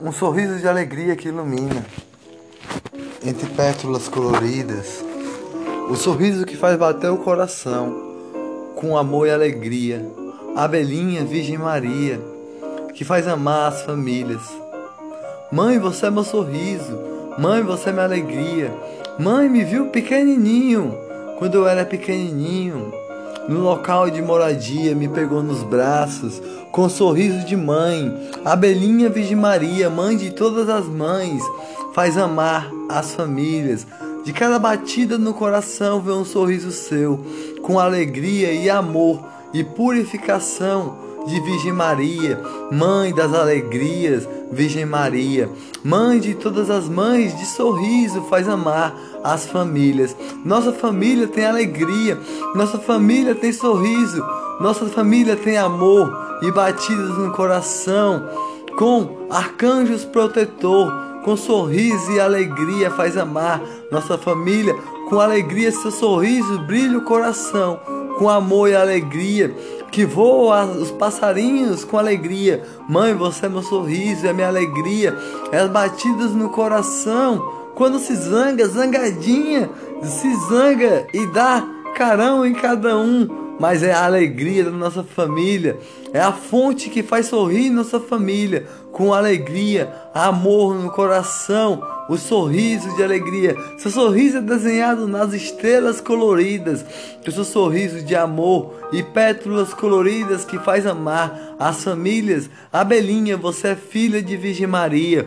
Um sorriso de alegria que ilumina entre pétalas coloridas. O sorriso que faz bater o coração com amor e alegria. A abelhinha Virgem Maria que faz amar as famílias. Mãe, você é meu sorriso. Mãe, você é minha alegria. Mãe, me viu pequenininho quando eu era pequenininho. No local de moradia, me pegou nos braços, com um sorriso de mãe. Abelhinha Virgem Maria, mãe de todas as mães, faz amar as famílias. De cada batida no coração vê um sorriso seu, com alegria e amor e purificação de Virgem Maria, Mãe das alegrias, Virgem Maria, Mãe de todas as mães, de sorriso faz amar as famílias. Nossa família tem alegria, nossa família tem sorriso, nossa família tem amor e batidas no coração, com arcanjos protetor, com sorriso e alegria faz amar nossa família, com alegria seu sorriso brilha o coração, com amor e alegria que voa os passarinhos com alegria. Mãe, você é meu sorriso, é minha alegria, é as batidas no coração. Quando se zanga, zangadinha, se zanga e dá carão em cada um mas é a alegria da nossa família, é a fonte que faz sorrir nossa família, com alegria, amor no coração, o sorriso de alegria. Seu sorriso é desenhado nas estrelas coloridas, o seu sorriso de amor e pétalas coloridas que faz amar as famílias. Abelhinha, você é filha de Virgem Maria,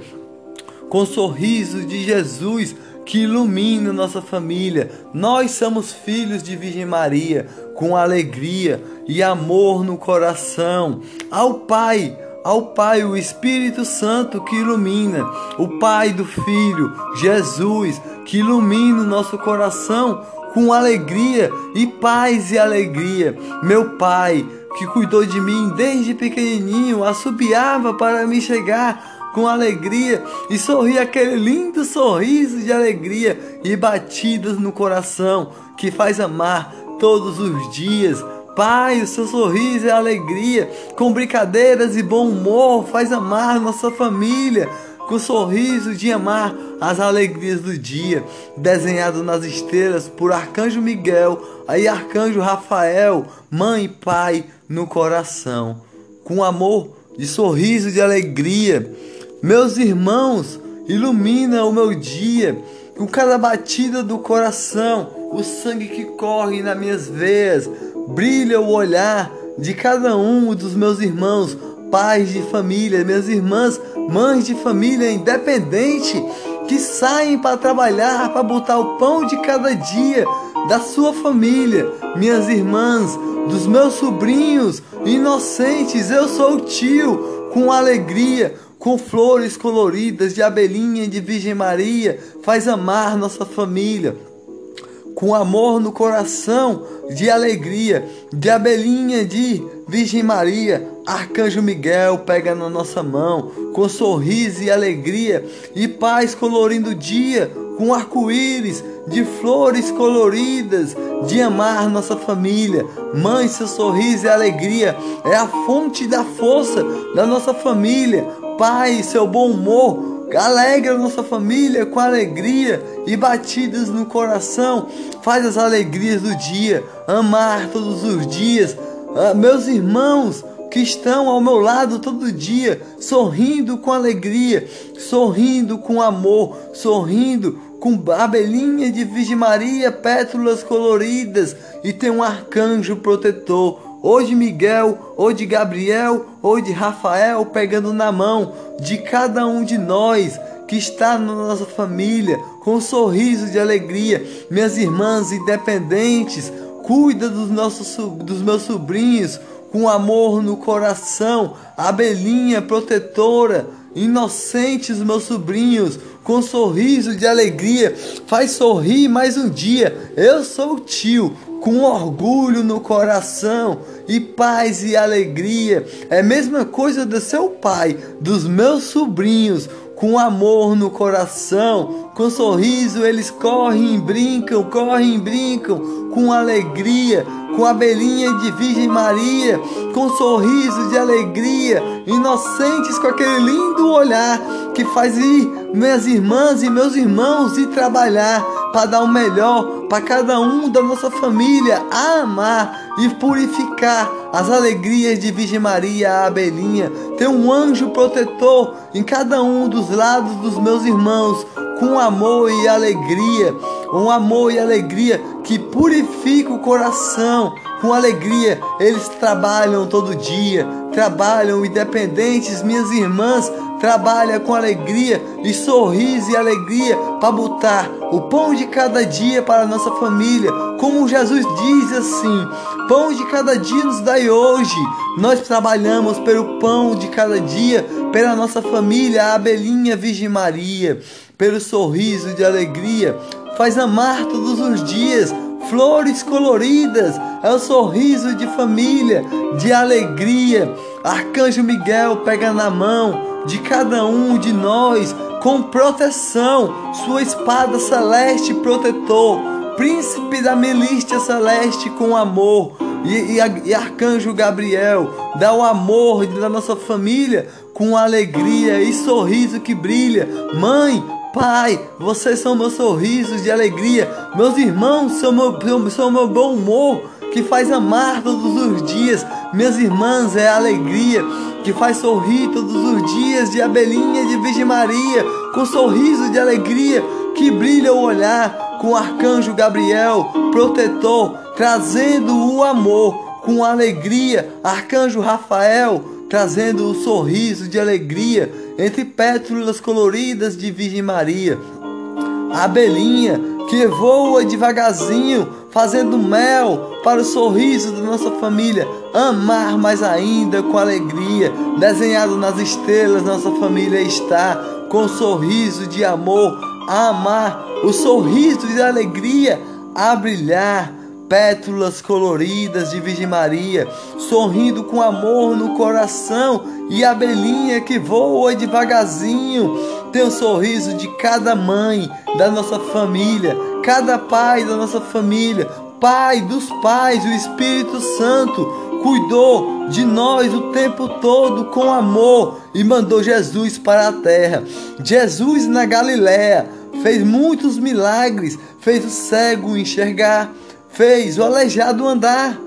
com o sorriso de Jesus que ilumina nossa família. Nós somos filhos de Virgem Maria, com alegria e amor no coração. Ao Pai, ao Pai, o Espírito Santo que ilumina, o Pai do Filho, Jesus, que ilumina o nosso coração com alegria e paz e alegria. Meu Pai, que cuidou de mim desde pequenininho, assobiava para me chegar com alegria e sorria aquele lindo sorriso de alegria e batidas no coração que faz amar todos os dias Pai, o seu sorriso é alegria, com brincadeiras e bom humor faz amar nossa família, com sorriso de amar as alegrias do dia, desenhado nas estrelas por Arcanjo Miguel. E Arcanjo Rafael, mãe e pai no coração, com amor de sorriso de alegria. Meus irmãos, ilumina o meu dia. Com cada batida do coração, o sangue que corre nas minhas veias brilha o olhar de cada um dos meus irmãos, pais de família, minhas irmãs, mães de família independente, que saem para trabalhar, para botar o pão de cada dia da sua família, minhas irmãs, dos meus sobrinhos inocentes, eu sou o tio, com alegria, com flores coloridas de abelhinha de Virgem Maria, faz amar nossa família com amor no coração, de alegria, de abelhinha de Virgem Maria, Arcanjo Miguel pega na nossa mão, com sorriso e alegria, e paz colorindo o dia, com arco-íris, de flores coloridas, de amar nossa família. Mãe, seu sorriso e alegria é a fonte da força da nossa família. Pai, seu bom humor alegra nossa família com alegria e batidas no coração. Faz as alegrias do dia, amar todos os dias. Ah, meus irmãos que estão ao meu lado todo dia, sorrindo com alegria, sorrindo com amor, sorrindo com abelhinha de Virgem Maria, pétalas coloridas e tem um arcanjo protetor ou de Miguel, ou de Gabriel, ou de Rafael, pegando na mão de cada um de nós que está na nossa família, com um sorriso de alegria. Minhas irmãs independentes, cuida dos, nossos, dos meus sobrinhos com amor no coração, abelhinha protetora, inocentes meus sobrinhos, com sorriso de alegria, faz sorrir mais um dia. Eu sou o tio, com orgulho no coração e paz e alegria. É a mesma coisa do seu pai, dos meus sobrinhos, com amor no coração, com sorriso eles correm e brincam, correm e brincam, com alegria, com a belinha de Virgem Maria, com sorriso de alegria, inocentes com aquele lindo olhar que faz ir minhas irmãs e meus irmãos ir trabalhar para dar o melhor para cada um da nossa família, a amar e purificar as alegrias de Virgem Maria, a abelhinha. Ter um anjo protetor em cada um dos lados dos meus irmãos, com amor e alegria, um amor e alegria que purifica o coração. Com alegria, eles trabalham todo dia, trabalham independentes, minhas irmãs trabalha com alegria e sorriso e alegria para botar o pão de cada dia para a nossa família. Como Jesus diz assim: Pão de cada dia nos dai hoje. Nós trabalhamos pelo pão de cada dia, pela nossa família, a abelhinha Virgem Maria, pelo sorriso de alegria. Faz amar todos os dias flores coloridas, é o sorriso de família, de alegria. Arcanjo Miguel pega na mão de cada um de nós com proteção, sua espada celeste protetor, príncipe da milícia celeste com amor. E, e, e, Arcanjo Gabriel dá o amor da nossa família com alegria e sorriso que brilha. Mãe, Pai, vocês são meus sorrisos de alegria. Meus irmãos são meu, são meu bom humor que faz amar todos os dias. Minhas irmãs é a alegria que faz sorrir todos os dias de abelhinha de Virgem Maria, com sorriso de alegria que brilha o olhar com o arcanjo Gabriel, protetor, trazendo o amor com alegria. Arcanjo Rafael, trazendo o sorriso de alegria entre pétalas coloridas de Virgem Maria. A abelhinha que voa devagarzinho, fazendo mel para o sorriso da nossa família. Amar mais ainda com alegria, desenhado nas estrelas, nossa família está com sorriso de amor. Amar, o sorriso de alegria a brilhar pétalas coloridas de Virgem Maria, sorrindo com amor no coração, e a abelhinha que voa devagarzinho, tem o sorriso de cada mãe da nossa família, cada pai da nossa família, pai dos pais, o Espírito Santo cuidou de nós o tempo todo com amor e mandou Jesus para a terra. Jesus na Galiléia fez muitos milagres, fez o cego enxergar, fez o aleijado andar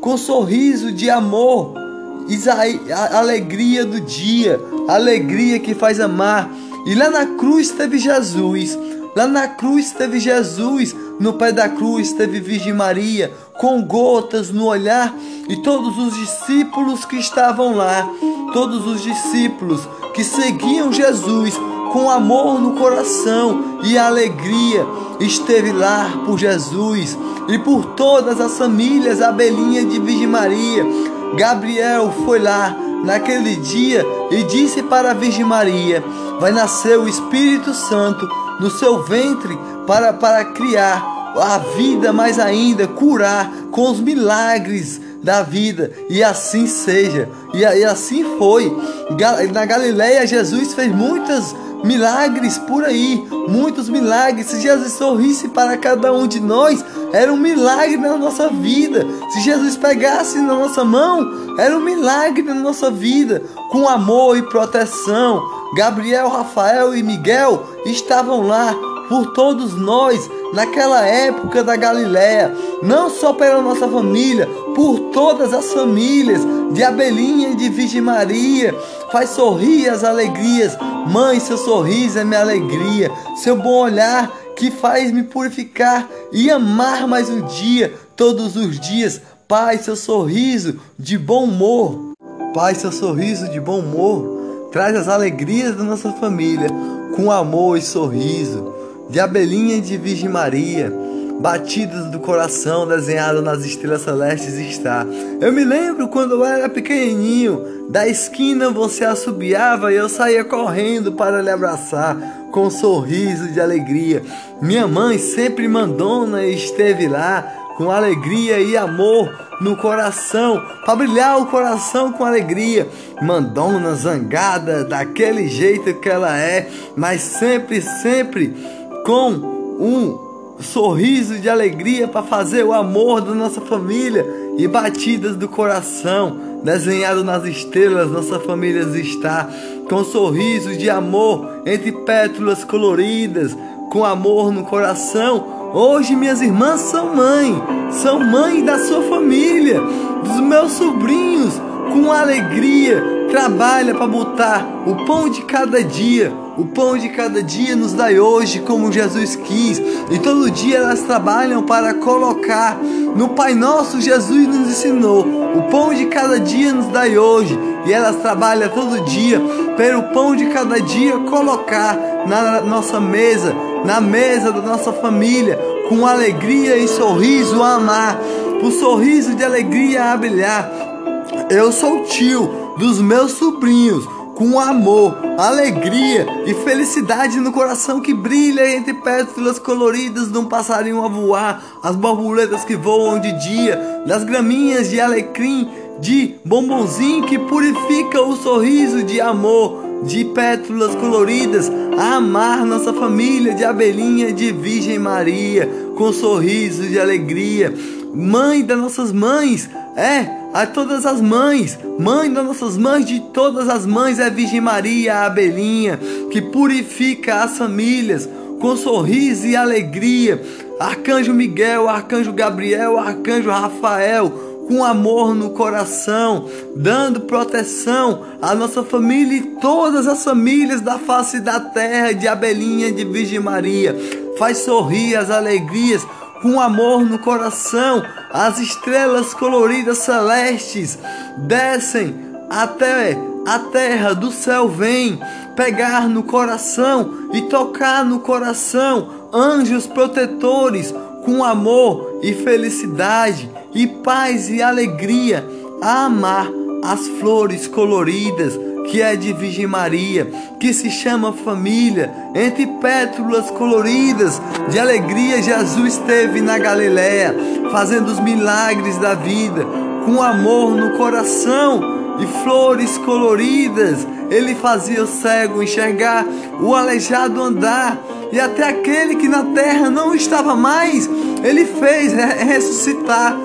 com sorriso de amor, a alegria do dia, alegria que faz amar. E lá na cruz teve Jesus, lá na cruz teve Jesus, no pé da cruz teve Virgem Maria, com gotas no olhar, e todos os discípulos que estavam lá, todos os discípulos que seguiam Jesus com amor no coração e alegria, esteve lá por Jesus e por todas as famílias abelhinha de Virgem Maria. Gabriel foi lá naquele dia e disse para a Virgem Maria: Vai nascer o Espírito Santo no seu ventre para, para criar a vida, mais ainda curar com os milagres da vida, e assim seja. E, e assim foi. Na Galileia, Jesus fez muitas milagres por aí, muitos milagres. Se Jesus sorrisse para cada um de nós, era um milagre na nossa vida. Se Jesus pegasse na nossa mão, era um milagre na nossa vida, com amor e proteção. Gabriel, Rafael e Miguel estavam lá por todos nós naquela época da Galiléia, não só pela nossa família, por todas as famílias de Abelinha e de Virgem Maria. Faz sorrir as alegrias. Mãe, seu sorriso é minha alegria. Seu bom olhar que faz me purificar e amar mais um dia, todos os dias. Pai, seu sorriso de bom humor. Pai, seu sorriso de bom humor traz as alegrias da nossa família com amor e sorriso de abelhinha e de Virgem Maria, batidas do coração desenhado nas estrelas celestes está. Eu me lembro quando eu era pequenininho, da esquina você assobiava e eu saía correndo para lhe abraçar com um sorriso de alegria. Minha mãe sempre mandona esteve lá com alegria e amor no coração, para brilhar o coração com alegria. Mandona zangada daquele jeito que ela é, mas sempre, sempre com um sorriso de alegria para fazer o amor da nossa família e batidas do coração desenhado nas estrelas, nossa família está com sorrisos de amor entre pétalas coloridas, com amor no coração. Hoje minhas irmãs são mãe, são mãe da sua família, dos meus sobrinhos, com alegria, trabalha para botar o pão de cada dia. O pão de cada dia nos dai hoje, como Jesus quis. E todo dia elas trabalham para colocar no Pai Nosso, Jesus nos ensinou. O pão de cada dia nos dai hoje. E elas trabalham todo dia pelo pão de cada dia colocar na nossa mesa, na mesa da nossa família, com alegria e sorriso a amar, o sorriso de alegria a brilhar. Eu sou tio dos meus sobrinhos, com amor, alegria e felicidade no coração que brilha entre pétalas coloridas de um passarinho a voar, as borboletas que voam de dia, das graminhas de alecrim, de bombonzinho que purifica o sorriso de amor, de pétalas coloridas, a amar nossa família de abelhinha de Virgem Maria, com sorriso de alegria, mãe das nossas mães, é a todas as mães, mãe das nossas mães, de todas as mães, é Virgem Maria, a abelhinha, que purifica as famílias com sorriso e alegria. Arcanjo Miguel, Arcanjo Gabriel, Arcanjo Rafael, com amor no coração, dando proteção à nossa família e todas as famílias da face da terra, de Abelhinha de Virgem Maria. Faz sorrir as alegrias com amor no coração, as estrelas coloridas celestes descem até a terra do céu vem pegar no coração e tocar no coração anjos protetores com amor e felicidade e paz e alegria a amar as flores coloridas que é de Virgem Maria, que se chama família, entre pétalas coloridas de alegria, Jesus esteve na Galiléia, fazendo os milagres da vida, com amor no coração e flores coloridas. Ele fazia o cego enxergar, o aleijado andar, e até aquele que na terra não estava mais, ele fez ressuscitar.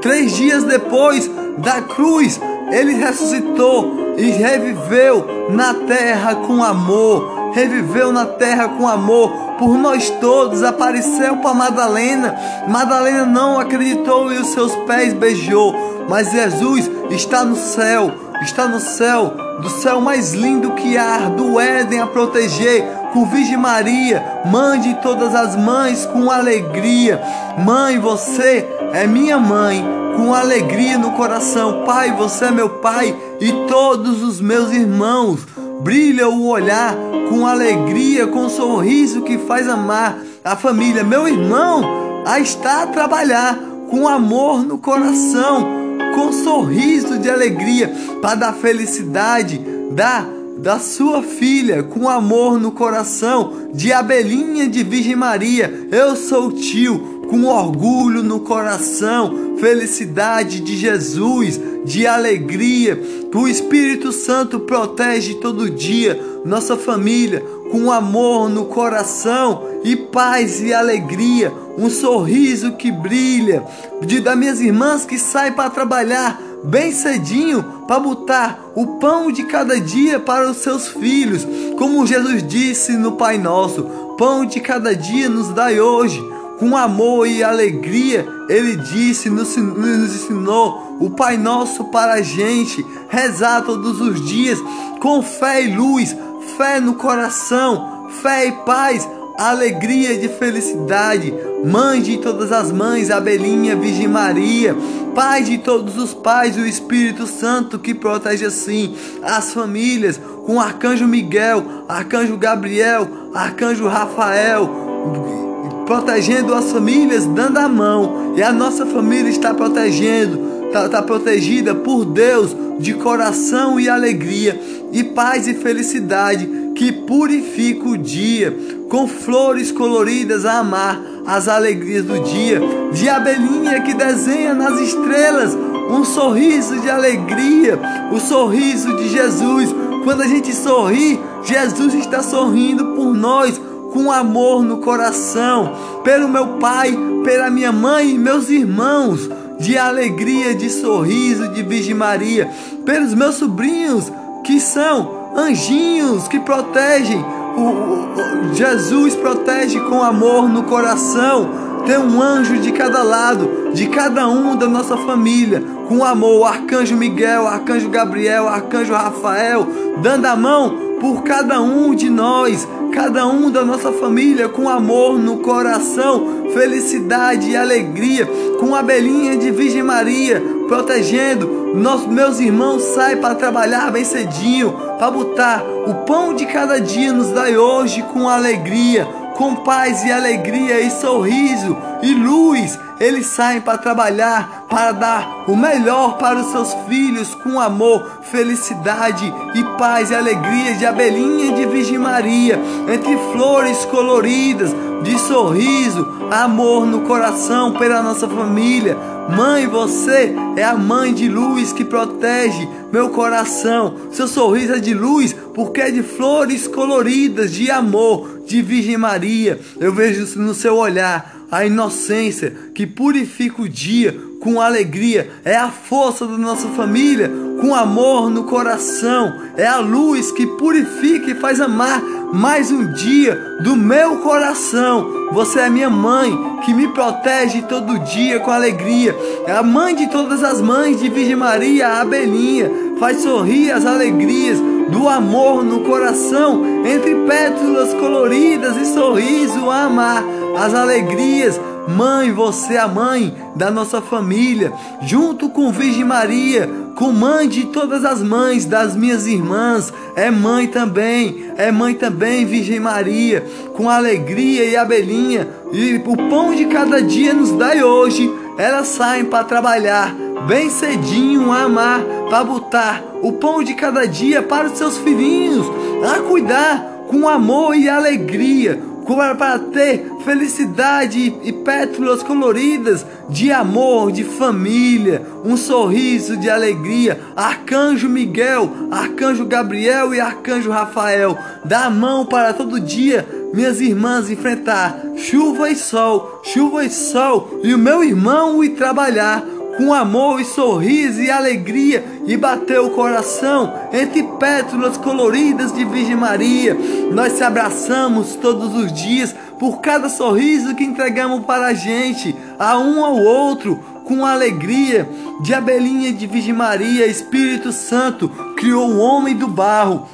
Três dias depois da cruz, ele ressuscitou e reviveu na terra com amor. Reviveu na terra com amor por nós todos. Apareceu para Madalena. Madalena não acreditou e os seus pés beijou. Mas Jesus está no céu, está no céu, do céu mais lindo que há, do Éden a proteger, com Virgem Maria. Mande todas as mães com alegria. Mãe, você é minha mãe com alegria no coração. Pai, você é meu Pai e todos os meus irmãos. Brilha o olhar com alegria, com um sorriso que faz amar a família. Meu irmão, a está a trabalhar com amor no coração, com sorriso de alegria para dar felicidade, dar da sua filha com amor no coração, de abelhinha de Virgem Maria. Eu sou tio, com orgulho no coração, felicidade de Jesus, de alegria. O Espírito Santo protege todo dia nossa família com amor no coração e paz e alegria, um sorriso que brilha, de das minhas irmãs que saem para trabalhar bem cedinho para botar o pão de cada dia para os seus filhos, como Jesus disse no Pai Nosso: pão de cada dia nos dai hoje. Com amor e alegria, Ele disse, nos, ensinou o Pai Nosso para a gente rezar todos os dias com fé e luz, fé no coração, fé e paz, alegria de felicidade. Mãe de todas as mães, Abelinha, Virgem Maria, Pai de todos os pais, o Espírito Santo que protege assim as famílias, com Arcanjo Miguel, Arcanjo Gabriel, Arcanjo Rafael, protegendo as famílias, dando a mão, e a nossa família está protegendo, está, está protegida por Deus de coração e alegria, e paz e felicidade que purifica o dia, com flores coloridas a amar as alegrias do dia, de abelhinha que desenha nas estrelas um sorriso de alegria, o sorriso de Jesus. Quando a gente sorri, Jesus está sorrindo por nós com amor no coração, pelo meu pai, pela minha mãe e meus irmãos, de alegria, de sorriso de Virgem Maria, pelos meus sobrinhos que são anjinhos que protegem. O, o, o, Jesus protege com amor no coração. Tem um anjo de cada lado, de cada um da nossa família, com amor. Arcanjo Miguel, arcanjo Gabriel, arcanjo Rafael, dando a mão por cada um de nós, cada um da nossa família, com amor no coração, felicidade e alegria, com a belinha de Virgem Maria, protegendo. Nossos, meus irmãos saem para trabalhar bem cedinho, para botar o pão de cada dia nos dai hoje com alegria com paz e alegria e sorriso e luz. Eles saem para trabalhar, para dar o melhor para os seus filhos com amor, felicidade e paz e alegria de abelhinha de Virgem Maria, entre flores coloridas, de sorriso, amor no coração pela nossa família. Mãe, você é a mãe de luz que protege meu coração. Seu sorriso é de luz porque é de flores coloridas, de amor, de Virgem Maria. Eu vejo no seu olhar a inocência que purifica o dia com alegria. É a força da nossa família com amor no coração. É a luz que purifica e faz amar mais um dia do meu coração. Você é minha mãe que me protege todo dia com alegria. É a mãe de todas as mães de Virgem Maria, a Abelinha. Faz sorrir as alegrias do amor no coração, entre pétalas coloridas e sorriso a amar as alegrias Mãe, você é a mãe da nossa família, junto com Virgem Maria, com mãe de todas as mães das minhas irmãs, é mãe também, é mãe também, Virgem Maria, com alegria e abelhinha, e o pão de cada dia nos dai hoje, elas saem para trabalhar, bem cedinho a amar, para botar o pão de cada dia para os seus filhinhos, a cuidar com amor e alegria para ter felicidade e pétalas coloridas de amor, de família, um sorriso de alegria. Arcanjo Miguel, Arcanjo Gabriel e Arcanjo Rafael, dá a mão para todo dia minhas irmãs enfrentar chuva e sol, chuva e sol, e o meu irmão ir trabalhar com amor e sorriso e alegria e bateu o coração entre pétalas coloridas de Virgem Maria. Nós se abraçamos todos os dias por cada sorriso que entregamos para a gente, a um ao outro, com alegria. De abelhinha de Virgem Maria, Espírito Santo criou o homem do barro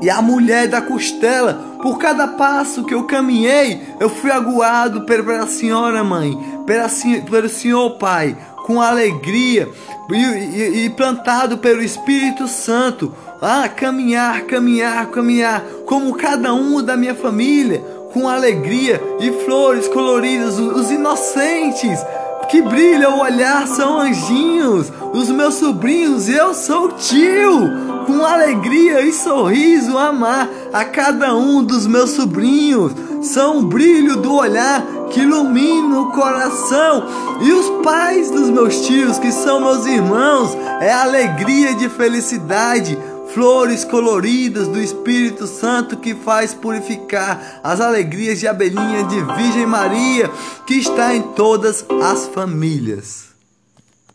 e a mulher da costela. Por cada passo que eu caminhei, eu fui aguado pela senhora mãe, pela, pelo senhor pai com alegria e, e, e plantado pelo Espírito Santo. A caminhar, caminhar, caminhar, como cada um da minha família, com alegria e flores coloridas, os inocentes que brilham o olhar são anjinhos, os meus sobrinhos, eu sou tio. Com alegria e sorriso amar a cada um dos meus sobrinhos. São o brilho do olhar que ilumina o coração. E os pais dos meus tios, que são meus irmãos, é alegria de felicidade. Flores coloridas do Espírito Santo que faz purificar as alegrias de abelhinha de Virgem Maria que está em todas as famílias.